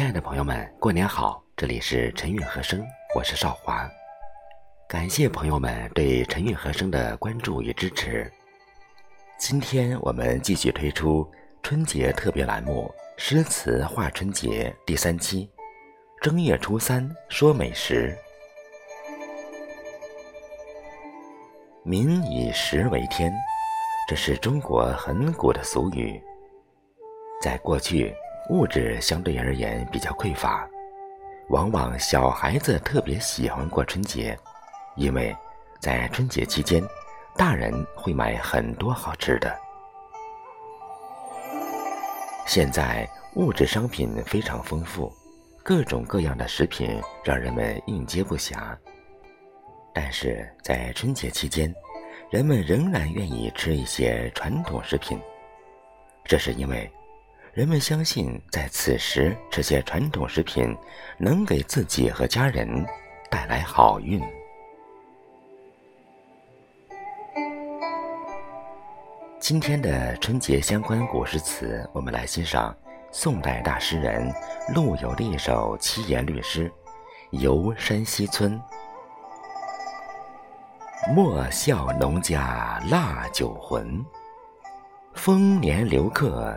亲爱的朋友们，过年好！这里是陈韵和声，我是少华。感谢朋友们对陈韵和声的关注与支持。今天我们继续推出春节特别栏目《诗词话春节》第三期，正月初三说美食。民以食为天，这是中国很古的俗语。在过去，物质相对而言比较匮乏，往往小孩子特别喜欢过春节，因为在春节期间，大人会买很多好吃的。现在物质商品非常丰富，各种各样的食品让人们应接不暇。但是在春节期间，人们仍然愿意吃一些传统食品，这是因为人们相信在此时吃些传统食品能给自己和家人带来好运。今天的春节相关古诗词，我们来欣赏宋代大诗人陆游的一首七言律诗《游山西村》。莫笑农家腊酒浑，丰年留客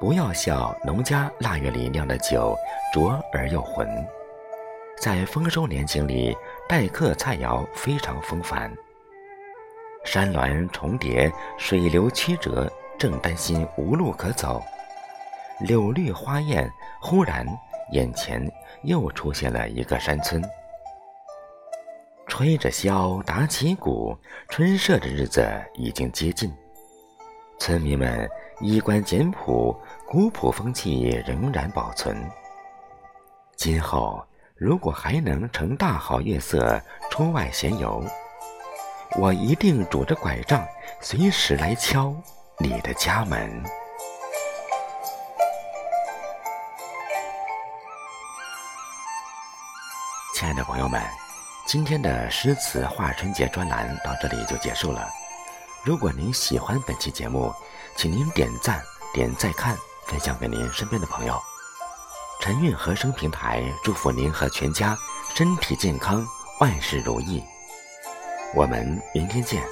不要笑农家腊月里酿的酒浊而又浑，在丰收年景里，待客菜肴非常风繁。山峦重叠，水流曲折，正担心无路可走，柳绿花艳，忽然眼前又出现了一个山村。吹着箫，打起鼓，春社的日子已经接近。村民们衣冠简朴，古朴风气仍然保存。今后如果还能乘大好月色出外闲游，我一定拄着拐杖，随时来敲你的家门。亲爱的朋友们。今天的诗词画春节专栏到这里就结束了。如果您喜欢本期节目，请您点赞、点再看、分享给您身边的朋友。陈韵和声平台祝福您和全家身体健康，万事如意。我们明天见。